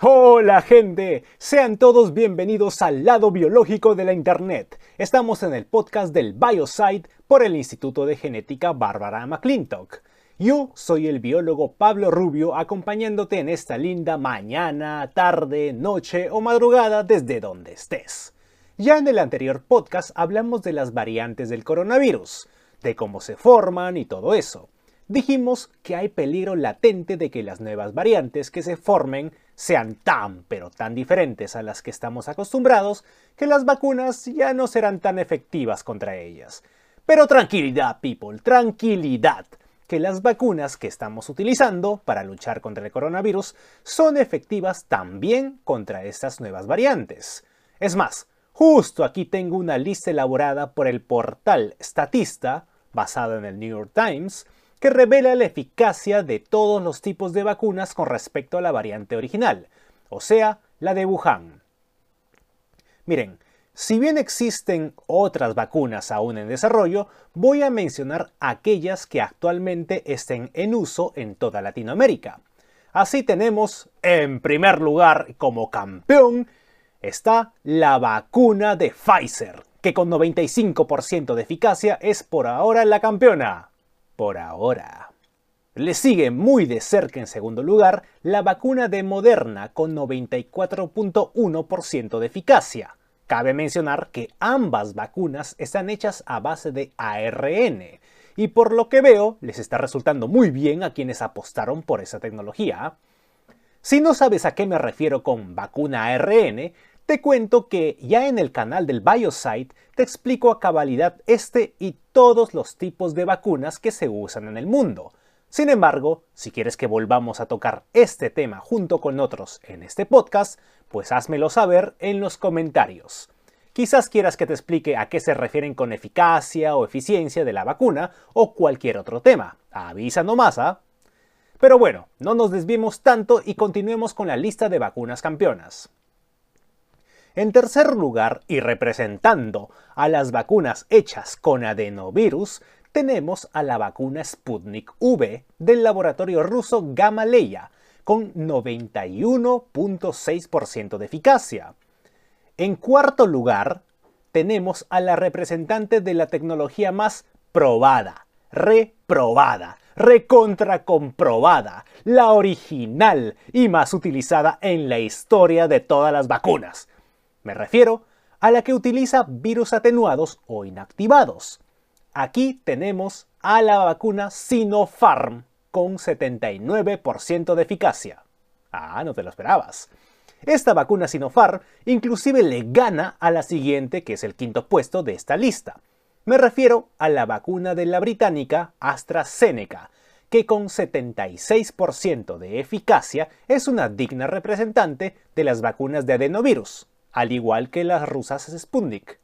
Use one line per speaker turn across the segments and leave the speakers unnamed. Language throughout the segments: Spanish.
Hola gente, sean todos bienvenidos al lado biológico de la Internet. Estamos en el podcast del Biosite por el Instituto de Genética Bárbara McClintock. Yo soy el biólogo Pablo Rubio acompañándote en esta linda mañana, tarde, noche o madrugada desde donde estés. Ya en el anterior podcast hablamos de las variantes del coronavirus, de cómo se forman y todo eso dijimos que hay peligro latente de que las nuevas variantes que se formen sean tan pero tan diferentes a las que estamos acostumbrados que las vacunas ya no serán tan efectivas contra ellas. Pero tranquilidad, people, tranquilidad, que las vacunas que estamos utilizando para luchar contra el coronavirus son efectivas también contra estas nuevas variantes. Es más, justo aquí tengo una lista elaborada por el portal Statista, basado en el New York Times, que revela la eficacia de todos los tipos de vacunas con respecto a la variante original, o sea, la de Wuhan. Miren, si bien existen otras vacunas aún en desarrollo, voy a mencionar aquellas que actualmente estén en uso en toda Latinoamérica. Así tenemos, en primer lugar, como campeón, está la vacuna de Pfizer, que con 95% de eficacia es por ahora la campeona por ahora. Le sigue muy de cerca en segundo lugar la vacuna de Moderna con 94.1% de eficacia. Cabe mencionar que ambas vacunas están hechas a base de ARN y por lo que veo les está resultando muy bien a quienes apostaron por esa tecnología. Si no sabes a qué me refiero con vacuna ARN, te cuento que ya en el canal del Biosite te explico a cabalidad este y todos los tipos de vacunas que se usan en el mundo. Sin embargo, si quieres que volvamos a tocar este tema junto con otros en este podcast, pues házmelo saber en los comentarios. Quizás quieras que te explique a qué se refieren con eficacia o eficiencia de la vacuna o cualquier otro tema. Avisa nomás, ¿ah? Pero bueno, no nos desviemos tanto y continuemos con la lista de vacunas campeonas. En tercer lugar, y representando a las vacunas hechas con adenovirus, tenemos a la vacuna Sputnik V del laboratorio ruso Gamaleya, con 91.6% de eficacia. En cuarto lugar, tenemos a la representante de la tecnología más probada, reprobada, recontracomprobada, la original y más utilizada en la historia de todas las vacunas, me refiero a la que utiliza virus atenuados o inactivados. Aquí tenemos a la vacuna Sinopharm con 79% de eficacia. Ah, no te lo esperabas. Esta vacuna Sinopharm inclusive le gana a la siguiente que es el quinto puesto de esta lista. Me refiero a la vacuna de la británica AstraZeneca, que con 76% de eficacia es una digna representante de las vacunas de adenovirus, al igual que las rusas Sputnik.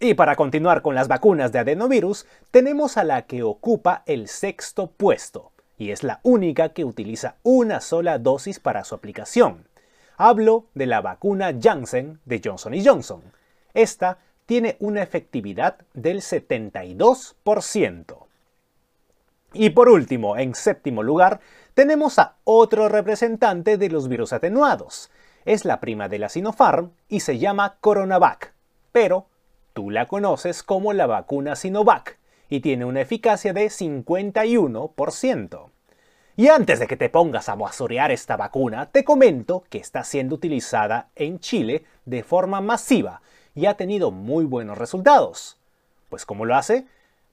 Y para continuar con las vacunas de adenovirus, tenemos a la que ocupa el sexto puesto, y es la única que utiliza una sola dosis para su aplicación. Hablo de la vacuna Janssen de Johnson Johnson. Esta tiene una efectividad del 72%. Y por último, en séptimo lugar, tenemos a otro representante de los virus atenuados, es la prima de la Sinopharm y se llama Coronavac, pero tú la conoces como la vacuna Sinovac y tiene una eficacia de 51%. Y antes de que te pongas a basorear esta vacuna, te comento que está siendo utilizada en Chile de forma masiva y ha tenido muy buenos resultados. Pues ¿cómo lo hace?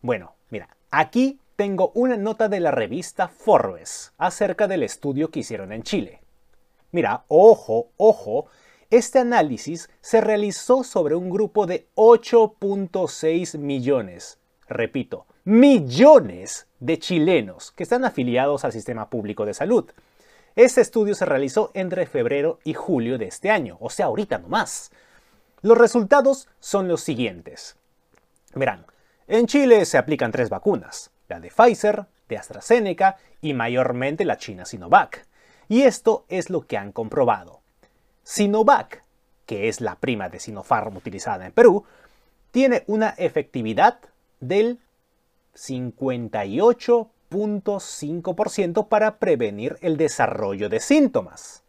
Bueno, mira, aquí tengo una nota de la revista Forbes acerca del estudio que hicieron en Chile. Mira, ojo, ojo, este análisis se realizó sobre un grupo de 8.6 millones, repito, millones de chilenos que están afiliados al sistema público de salud. Este estudio se realizó entre febrero y julio de este año, o sea, ahorita nomás. Los resultados son los siguientes. Verán, en Chile se aplican tres vacunas, la de Pfizer, de AstraZeneca y mayormente la china Sinovac. Y esto es lo que han comprobado. Sinovac, que es la prima de Sinopharm utilizada en Perú, tiene una efectividad del 58.5% para prevenir el desarrollo de síntomas.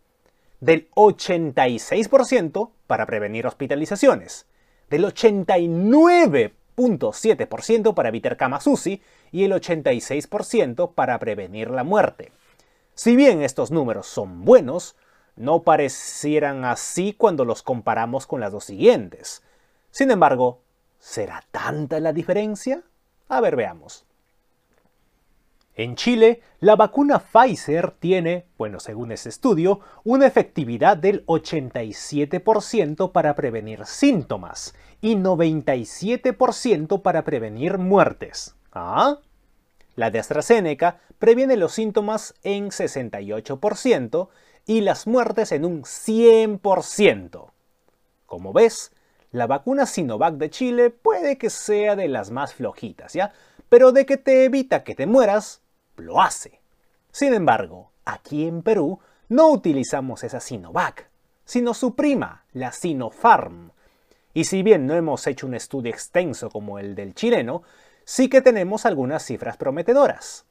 del 86% para prevenir hospitalizaciones, del 89.7% para evitar camas UCI y el 86% para prevenir la muerte. Si bien estos números son buenos, no parecieran así cuando los comparamos con las dos siguientes. Sin embargo, ¿será tanta la diferencia? A ver, veamos. En Chile, la vacuna Pfizer tiene, bueno, según ese estudio, una efectividad del 87% para prevenir síntomas y 97% para prevenir muertes. ¿Ah? La de AstraZeneca previene los síntomas en 68% y las muertes en un 100%. Como ves, la vacuna Sinovac de Chile puede que sea de las más flojitas, ¿ya? Pero de que te evita que te mueras, lo hace. Sin embargo, aquí en Perú no utilizamos esa Sinovac, sino su prima, la Sinopharm. Y si bien no hemos hecho un estudio extenso como el del chileno, sí que tenemos algunas cifras prometedoras.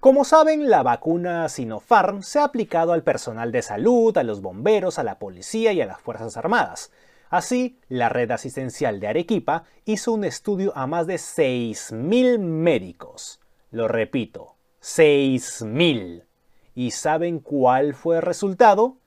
Como saben, la vacuna Sinopharm se ha aplicado al personal de salud, a los bomberos, a la policía y a las Fuerzas Armadas. Así, la red asistencial de Arequipa hizo un estudio a más de 6.000 médicos. Lo repito, 6.000. ¿Y saben cuál fue el resultado?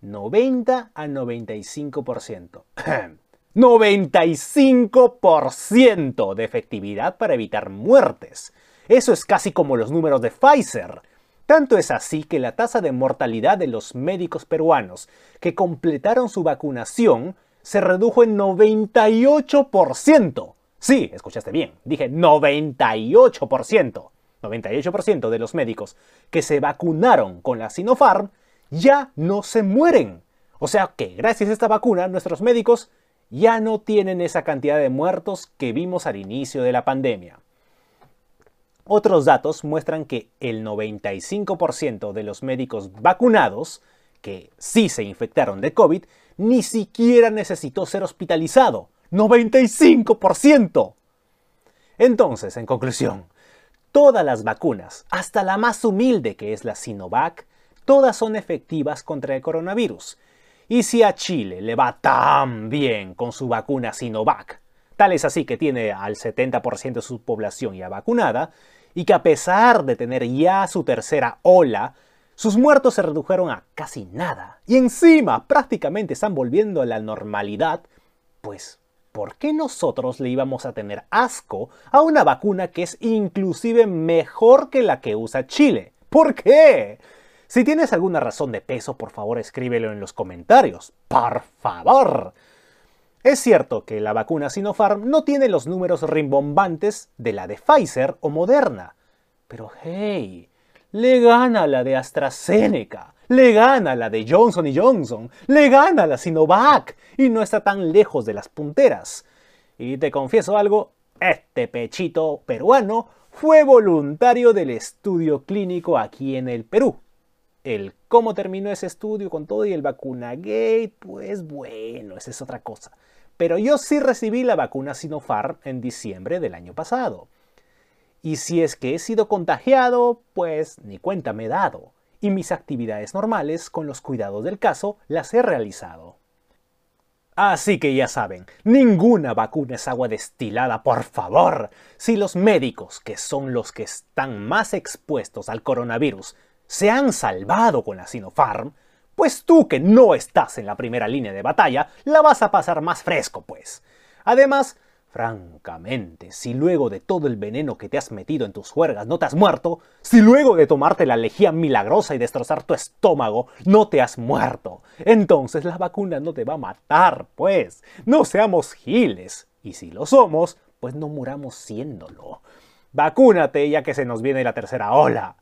90 a 95%. 95% de efectividad para evitar muertes. Eso es casi como los números de Pfizer. Tanto es así que la tasa de mortalidad de los médicos peruanos que completaron su vacunación se redujo en 98%. Sí, escuchaste bien, dije 98%. 98% de los médicos que se vacunaron con la Sinopharm ya no se mueren. O sea que gracias a esta vacuna nuestros médicos ya no tienen esa cantidad de muertos que vimos al inicio de la pandemia. Otros datos muestran que el 95% de los médicos vacunados, que sí se infectaron de COVID, ni siquiera necesitó ser hospitalizado. ¡95%! Entonces, en conclusión, Todas las vacunas, hasta la más humilde que es la Sinovac, todas son efectivas contra el coronavirus. Y si a Chile le va tan bien con su vacuna Sinovac, tal es así que tiene al 70% de su población ya vacunada, y que a pesar de tener ya su tercera ola, sus muertos se redujeron a casi nada, y encima prácticamente están volviendo a la normalidad, pues ¿por qué nosotros le íbamos a tener asco a una vacuna que es inclusive mejor que la que usa Chile? ¿Por qué? Si tienes alguna razón de peso, por favor escríbelo en los comentarios. ¡Por favor! Es cierto que la vacuna Sinopharm no tiene los números rimbombantes de la de Pfizer o Moderna. Pero hey, le gana la de AstraZeneca le gana la de Johnson Johnson, le gana la Sinovac y no está tan lejos de las punteras. Y te confieso algo, este pechito peruano fue voluntario del estudio clínico aquí en el Perú. El cómo terminó ese estudio con todo y el vacuna gate, pues bueno, esa es otra cosa. Pero yo sí recibí la vacuna Sinopharm en diciembre del año pasado. Y si es que he sido contagiado, pues ni cuenta me he dado y mis actividades normales con los cuidados del caso las he realizado. Así que ya saben, ninguna vacuna es agua destilada, por favor. Si los médicos, que son los que están más expuestos al coronavirus, se han salvado con la Sinopharm, pues tú que no estás en la primera línea de batalla, la vas a pasar más fresco, pues. Además, Francamente, si luego de todo el veneno que te has metido en tus juergas no te has muerto, si luego de tomarte la lejía milagrosa y destrozar tu estómago no te has muerto, entonces la vacuna no te va a matar, pues. No seamos giles. Y si lo somos, pues no muramos siéndolo. Vacúnate ya que se nos viene la tercera ola.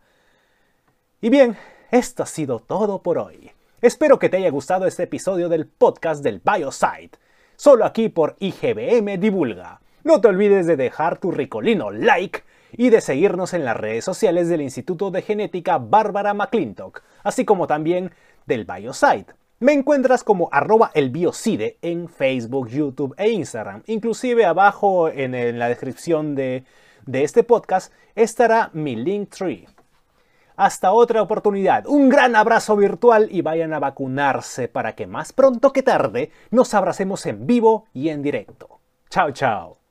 Y bien, esto ha sido todo por hoy. Espero que te haya gustado este episodio del podcast del Biosite solo aquí por IGBM Divulga. No te olvides de dejar tu ricolino like y de seguirnos en las redes sociales del Instituto de Genética Bárbara McClintock, así como también del Biosite. Me encuentras como arroba elbiocide en Facebook, YouTube e Instagram. Inclusive abajo en, la descripción de, de este podcast estará mi link tree. Hasta otra oportunidad, un gran abrazo virtual y vayan a vacunarse para que más pronto que tarde nos abracemos en vivo y en directo. Chao, chao.